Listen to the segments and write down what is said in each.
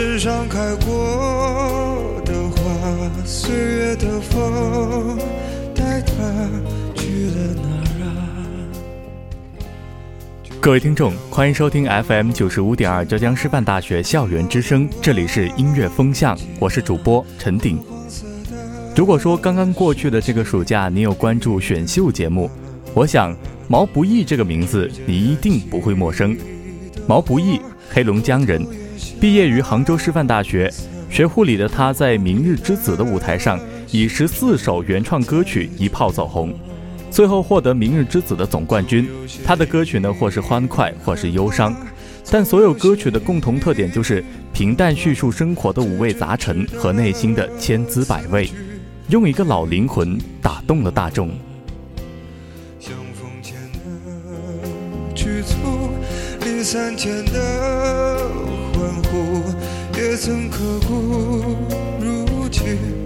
歌，枕上开过的花，岁月的风带它去了哪啊？各位听众，欢迎收听 FM 九十五点二浙江师范大学校园之声，这里是音乐风向，我是主播陈鼎。如果说刚刚过去的这个暑假你有关注选秀节目，我想毛不易这个名字你一定不会陌生。毛不易，黑龙江人，毕业于杭州师范大学，学护理的他在《明日之子》的舞台上以十四首原创歌曲一炮走红，最后获得《明日之子》的总冠军。他的歌曲呢，或是欢快，或是忧伤，但所有歌曲的共同特点就是平淡叙述生活的五味杂陈和内心的千滋百味。用一个老灵魂打动了大众。相逢前的局促，离散前的苦，也曾刻骨。如今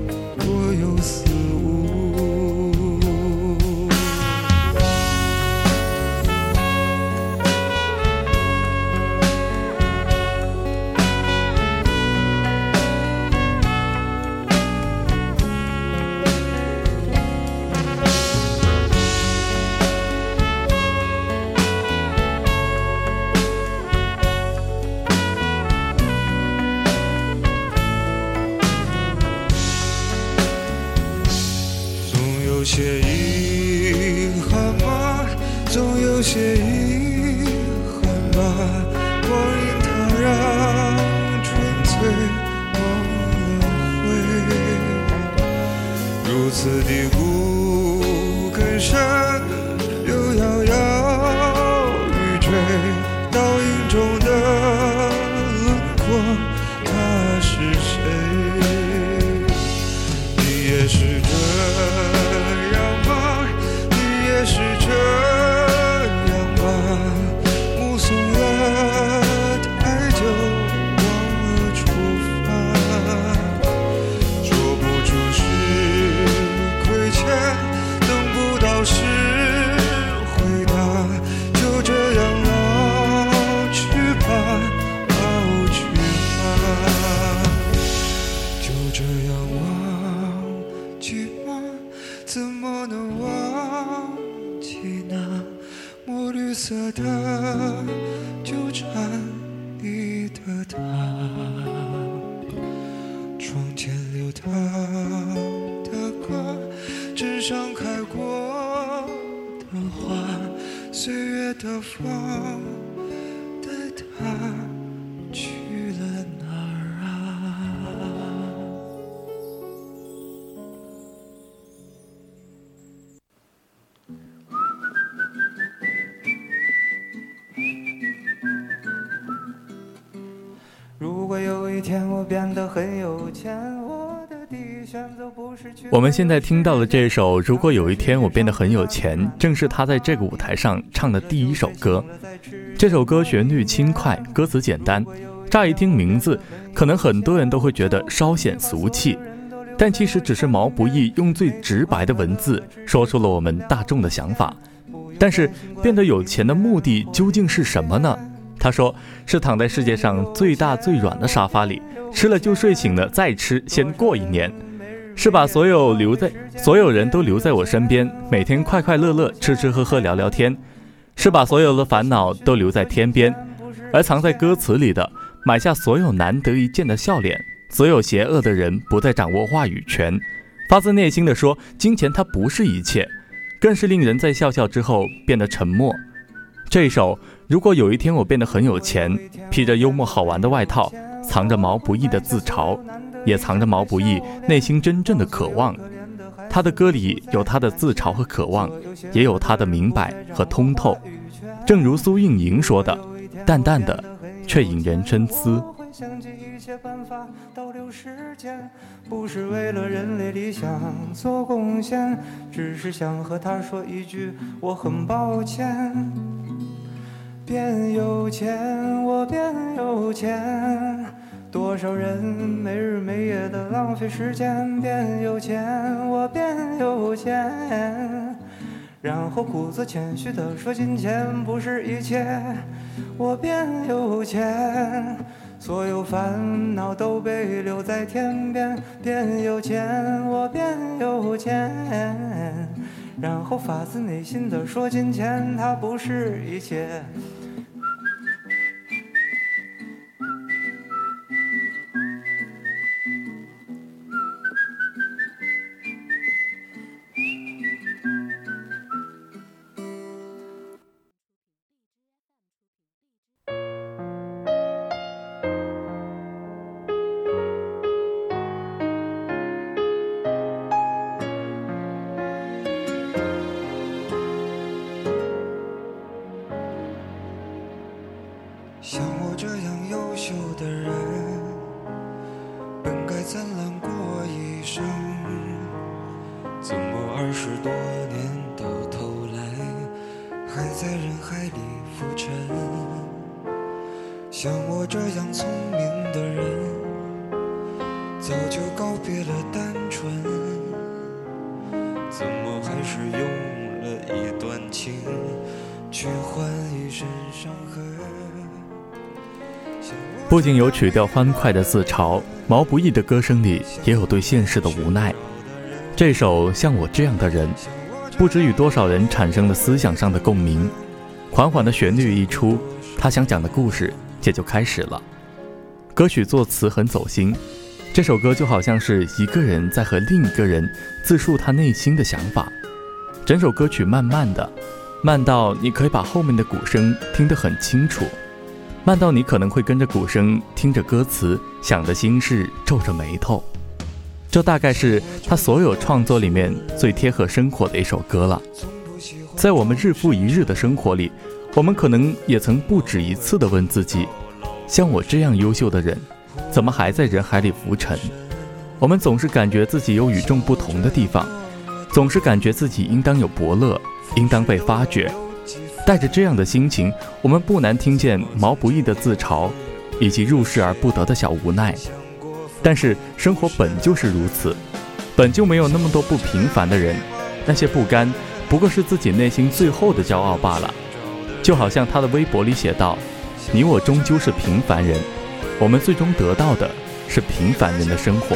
很有钱，我的第一选择不是去。我们现在听到的这首《如果有一天我变得很有钱》，正是他在这个舞台上唱的第一首歌。这首歌旋律轻快，歌词简单，乍一听名字，可能很多人都会觉得稍显俗气，但其实只是毛不易用最直白的文字说出了我们大众的想法。但是变得有钱的目的究竟是什么呢？他说是躺在世界上最大最软的沙发里，吃了就睡醒了再吃，先过一年。是把所有留在所有人都留在我身边，每天快快乐乐吃吃喝喝聊聊天。是把所有的烦恼都留在天边，而藏在歌词里的，买下所有难得一见的笑脸。所有邪恶的人不再掌握话语权，发自内心的说，金钱它不是一切，更是令人在笑笑之后变得沉默。这首，如果有一天我变得很有钱，披着幽默好玩的外套，藏着毛不易的自嘲，也藏着毛不易内心真正的渴望。他的歌里有他的自嘲和渴望，也有他的明白和通透。正如苏运莹说的：“淡淡的，却引人深思。”想尽一切办法倒流时间，不是为了人类理想做贡献，只是想和他说一句我很抱歉。变有钱，我变有钱，多少人没日没夜的浪费时间。变有钱，我变有有钱。然后故作谦虚地说：“金钱不是一切，我变有钱，所有烦恼都被留在天边。变有钱，我变有钱。”然后发自内心的说：“金钱它不是一切。”不仅有曲调欢快的自嘲，毛不易的歌声里也有对现实的无奈。这首《像我这样的人》，不知与多少人产生了思想上的共鸣。缓缓的旋律一出，他想讲的故事也就开始了。歌曲作词很走心，这首歌就好像是一个人在和另一个人自述他内心的想法。整首歌曲慢慢的，慢到你可以把后面的鼓声听得很清楚。慢到你可能会跟着鼓声，听着歌词，想的心事，皱着眉头。这大概是他所有创作里面最贴合生活的一首歌了。在我们日复一日的生活里，我们可能也曾不止一次地问自己：像我这样优秀的人，怎么还在人海里浮沉？我们总是感觉自己有与众不同的地方，总是感觉自己应当有伯乐，应当被发掘。带着这样的心情，我们不难听见毛不易的自嘲，以及入世而不得的小无奈。但是生活本就是如此，本就没有那么多不平凡的人，那些不甘不过是自己内心最后的骄傲罢了。就好像他的微博里写道：“你我终究是平凡人，我们最终得到的是平凡人的生活。”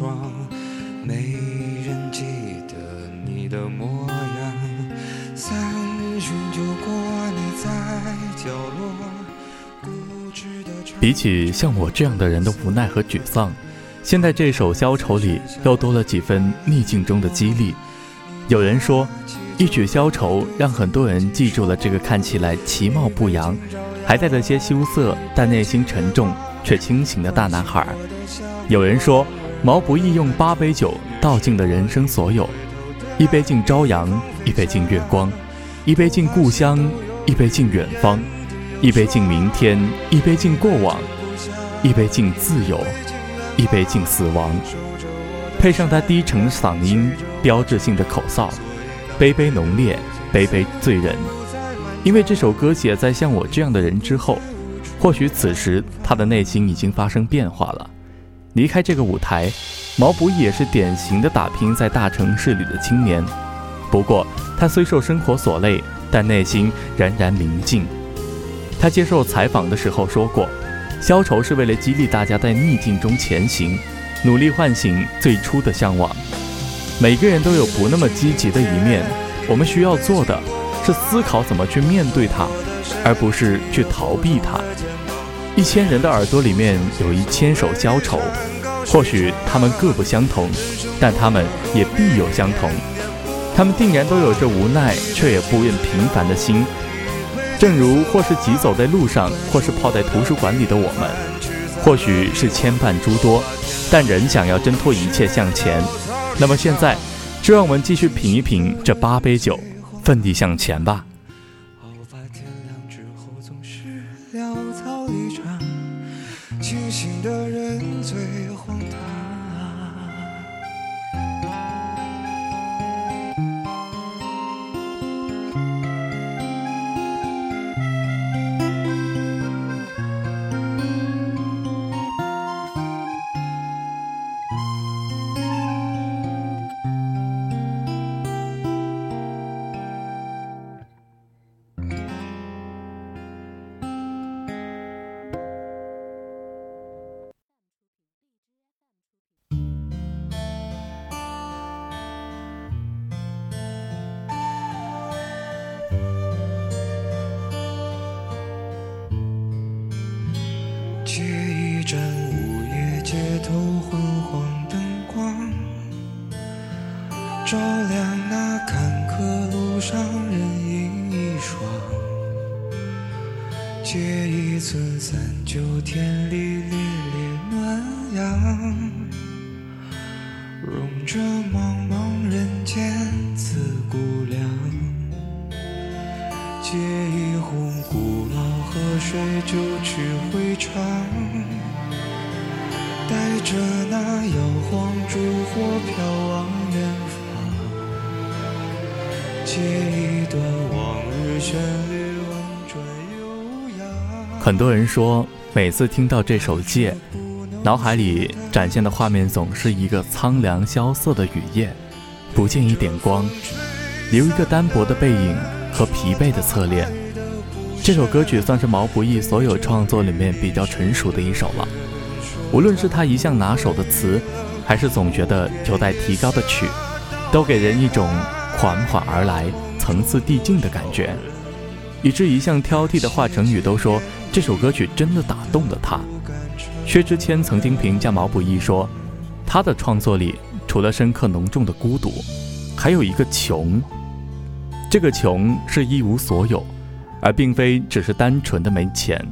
的妆，没人记得你的模样。三巡酒过，你在角落，固执的比起像我这样的人的无奈和沮丧，现在这首消愁里又多了几分逆境中的激励。有人说。一曲消愁，让很多人记住了这个看起来其貌不扬，还带着些羞涩但内心沉重却清醒的大男孩。有人说，毛不易用八杯酒倒尽了人生所有：一杯敬朝阳，一杯敬月光，一杯敬故乡，一杯敬远方，一杯敬明天，一杯敬过往，一杯敬自由，一杯敬死亡。配上他低沉的嗓音，标志性的口哨。杯杯浓烈，杯杯醉人。因为这首歌写在像我这样的人之后，或许此时他的内心已经发生变化了。离开这个舞台，毛不易也是典型的打拼在大城市里的青年。不过，他虽受生活所累，但内心仍然宁静。他接受采访的时候说过：“消愁是为了激励大家在逆境中前行，努力唤醒最初的向往。每个人都有不那么积极的一面，我们需要做的是思考怎么去面对它，而不是去逃避它。一千人的耳朵里面有一千首消愁，或许他们各不相同，但他们也必有相同。他们定然都有着无奈却也不愿平凡的心。”正如或是疾走在路上，或是泡在图书馆里的我们，或许是牵绊诸多，但仍想要挣脱一切向前。那么现在，就让我们继续品一品这八杯酒，奋力向前吧。很多人说，每次听到这首《借》，脑海里展现的画面总是一个苍凉萧瑟的雨夜，不见一点光，留一个单薄的背影。和疲惫的侧脸，这首歌曲算是毛不易所有创作里面比较成熟的一首了。无论是他一向拿手的词，还是总觉得有待提高的曲，都给人一种缓缓而来、层次递进的感觉，以致一向挑剔的华晨宇都说这首歌曲真的打动了他。薛之谦曾经评价毛不易说，他的创作里除了深刻浓重的孤独，还有一个穷。这个穷是一无所有，而并非只是单纯的没钱。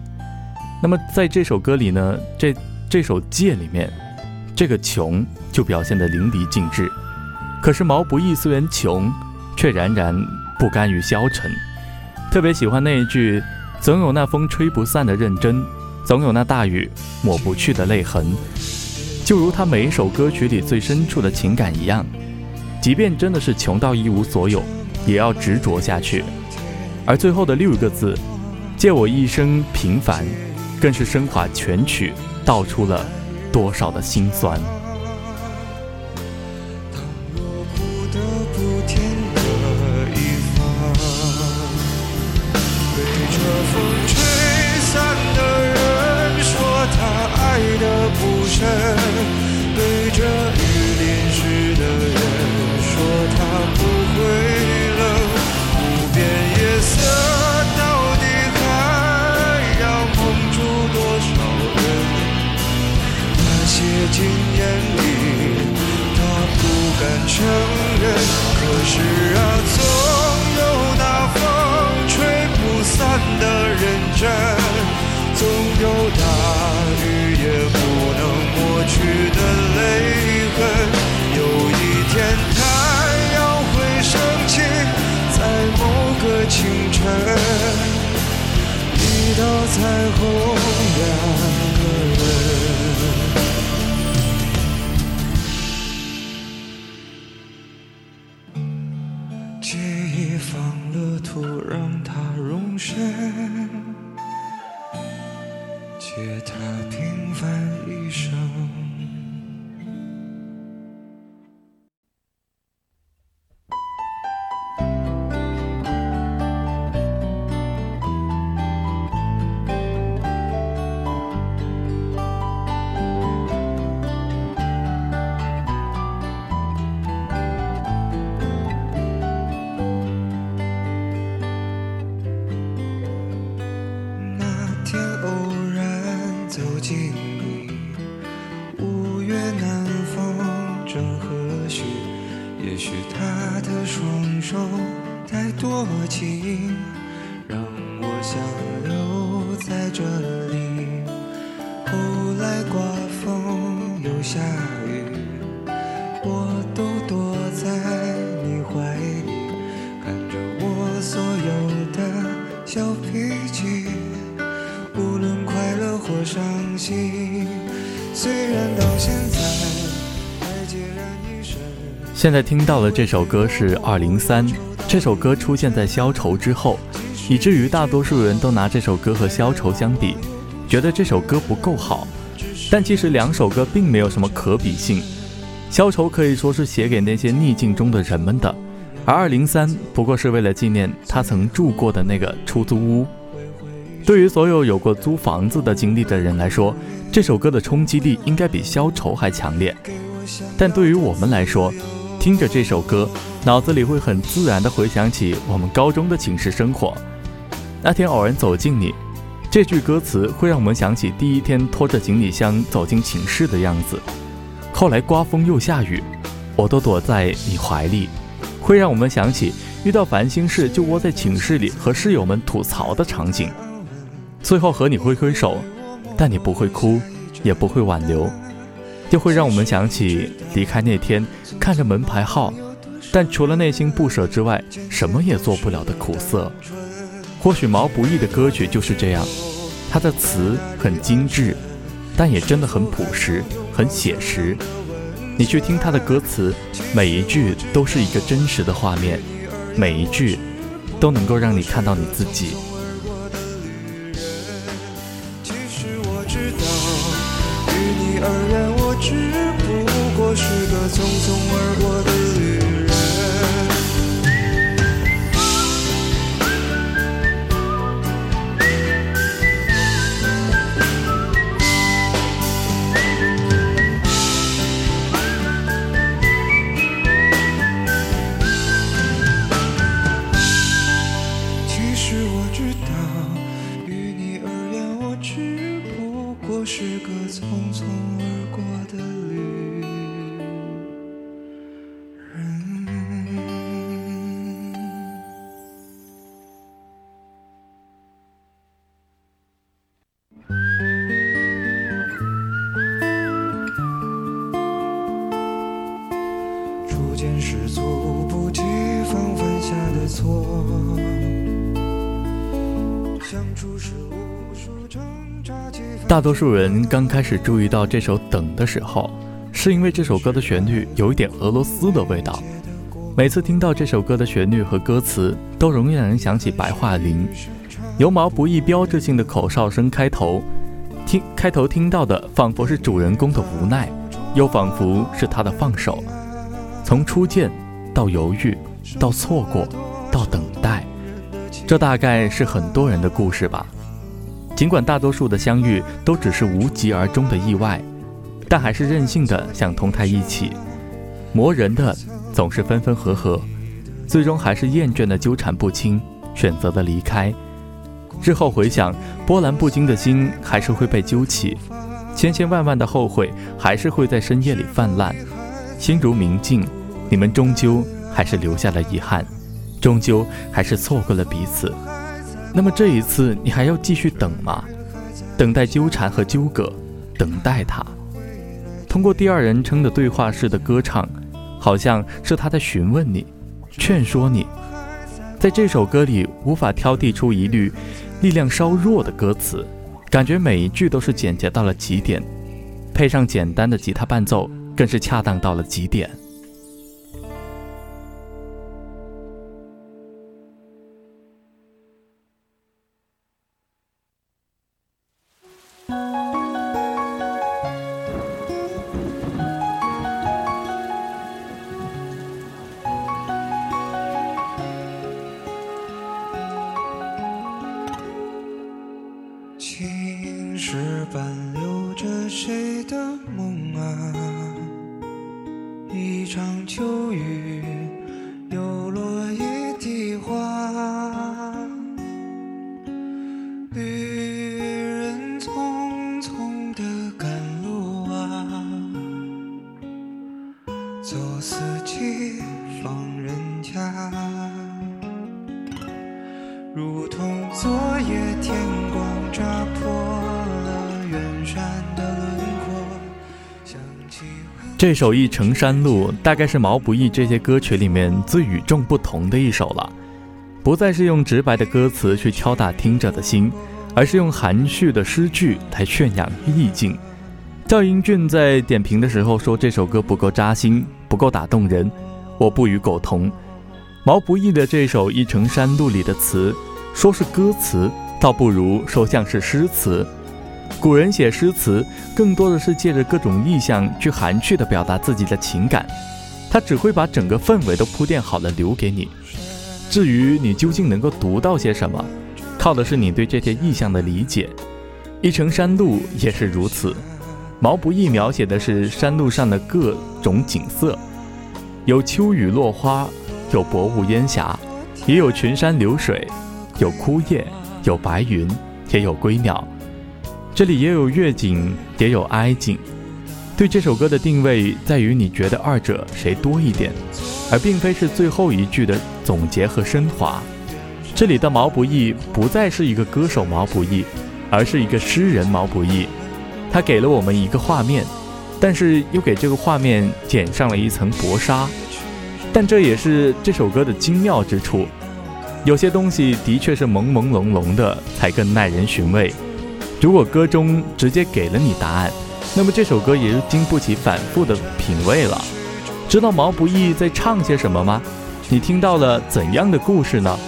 那么在这首歌里呢，这这首《借》里面，这个穷就表现得淋漓尽致。可是毛不易虽然穷，却然然不甘于消沉。特别喜欢那一句：“总有那风吹不散的认真，总有那大雨抹不去的泪痕。”就如他每一首歌曲里最深处的情感一样，即便真的是穷到一无所有。也要执着下去，而最后的六个字“借我一生平凡”，更是升华全曲，道出了多少的心酸。借他平凡一生。下雨，我都躲在你怀里，看着我所有的小脾气，无论快乐或伤心。虽然到现在还。现在听到的这首歌是《二零三》，这首歌出现在《消愁》之后，以至于大多数人都拿这首歌和《消愁》相比，觉得这首歌不够好。但其实两首歌并没有什么可比性，《消愁》可以说是写给那些逆境中的人们的，而《二零三》不过是为了纪念他曾住过的那个出租屋。对于所有有过租房子的经历的人来说，这首歌的冲击力应该比《消愁》还强烈。但对于我们来说，听着这首歌，脑子里会很自然地回想起我们高中的寝室生活。那天偶然走进你，这句歌词会让我们想起第一天拖着行李箱走进寝室的样子。后来刮风又下雨，我都躲在你怀里，会让我们想起遇到烦心事就窝在寝室里和室友们吐槽的场景。最后和你挥挥手，但你不会哭，也不会挽留。又会让我们想起离开那天，看着门牌号，但除了内心不舍之外，什么也做不了的苦涩。或许毛不易的歌曲就是这样，他的词很精致，但也真的很朴实，很写实。你去听他的歌词，每一句都是一个真实的画面，每一句都能够让你看到你自己。其实我知道，于你而言，我只不过是个匆匆见失足，不及防犯下的错。大多数人刚开始注意到这首《等》的时候，是因为这首歌的旋律有一点俄罗斯的味道。每次听到这首歌的旋律和歌词，都容易让人想起白桦林，由毛不易标志性的口哨声开头，听开头听到的仿佛是主人公的无奈，又仿佛是他的放手。从初见到犹豫，到错过，到等待，这大概是很多人的故事吧。尽管大多数的相遇都只是无疾而终的意外，但还是任性的想同他一起。磨人的总是分分合合，最终还是厌倦的纠缠不清，选择了离开。日后回想，波澜不惊的心还是会被揪起，千千万万的后悔还是会在深夜里泛滥。心如明镜，你们终究还是留下了遗憾，终究还是错过了彼此。那么这一次，你还要继续等吗？等待纠缠和纠葛，等待他。通过第二人称的对话式的歌唱，好像是他在询问你，劝说你。在这首歌里，无法挑剔出一律力量稍弱的歌词，感觉每一句都是简洁到了极点，配上简单的吉他伴奏，更是恰当到了极点。这首《一程山路》大概是毛不易这些歌曲里面最与众不同的一首了，不再是用直白的歌词去敲打听者的心，而是用含蓄的诗句来渲染意境。赵英俊在点评的时候说这首歌不够扎心，不够打动人，我不与苟同。毛不易的这首《一程山路》里的词，说是歌词，倒不如说像是诗词。古人写诗词，更多的是借着各种意象去含蓄地表达自己的情感，他只会把整个氛围都铺垫好了留给你。至于你究竟能够读到些什么，靠的是你对这些意象的理解。《一程山路》也是如此。毛不易描写的是山路上的各种景色，有秋雨落花，有薄雾烟霞，也有群山流水，有枯叶，有白云，也有归鸟。这里也有乐景，也有哀景。对这首歌的定位在于你觉得二者谁多一点，而并非是最后一句的总结和升华。这里的毛不易不再是一个歌手毛不易，而是一个诗人毛不易。他给了我们一个画面，但是又给这个画面剪上了一层薄纱。但这也是这首歌的精妙之处。有些东西的确是朦朦胧胧的，才更耐人寻味。如果歌中直接给了你答案，那么这首歌也就经不起反复的品味了。知道毛不易在唱些什么吗？你听到了怎样的故事呢？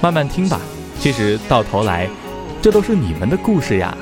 慢慢听吧。其实到头来，这都是你们的故事呀。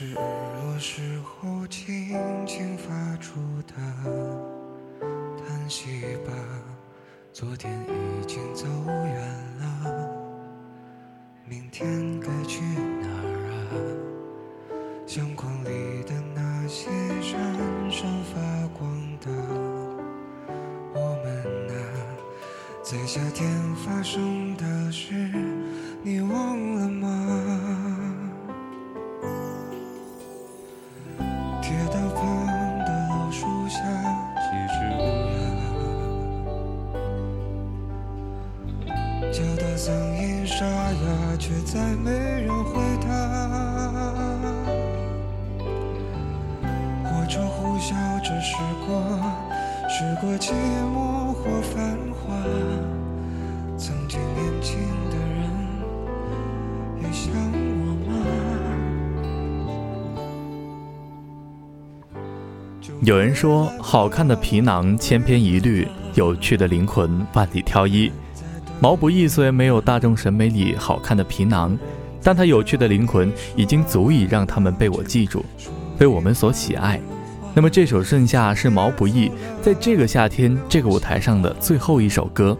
是日落时候轻轻发出的叹息吧。昨天已经走远了，明天该去哪儿啊？相框里的那些闪闪发光的，我们啊，在夏天发生的事，你忘了吗？有人说，好看的皮囊千篇一律，有趣的灵魂万里挑一。毛不易虽然没有大众审美里好看的皮囊，但他有趣的灵魂已经足以让他们被我记住，被我们所喜爱。那么这首《盛夏》是毛不易在这个夏天这个舞台上的最后一首歌。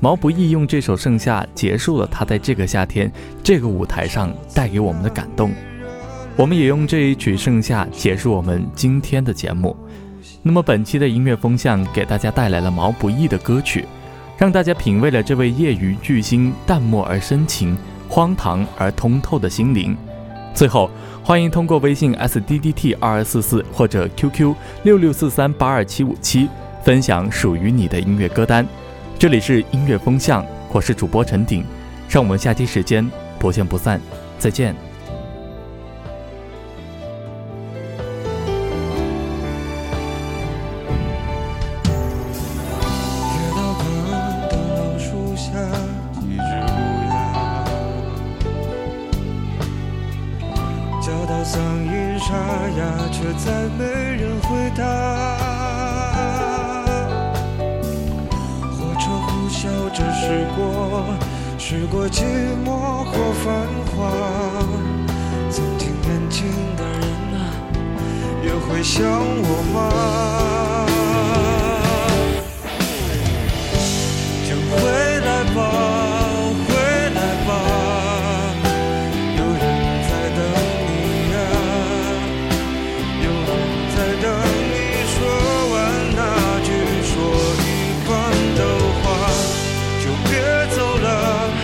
毛不易用这首《盛夏》结束了他在这个夏天这个舞台上带给我们的感动。我们也用这一曲盛夏结束我们今天的节目。那么本期的音乐风向给大家带来了毛不易的歌曲让大家品味了这位业余巨星淡漠而深情荒唐而通透的心灵。最后欢迎通过微信 sddt 二二四四或者 qq 六六四三八二七五七分享属于你的音乐歌单。这里是音乐风向我是主播陈鼎让我们下期时间不见不散再见。再没人回答。火车呼啸着驶过驶过寂寞或繁华。曾经年轻的人啊也会想我吗？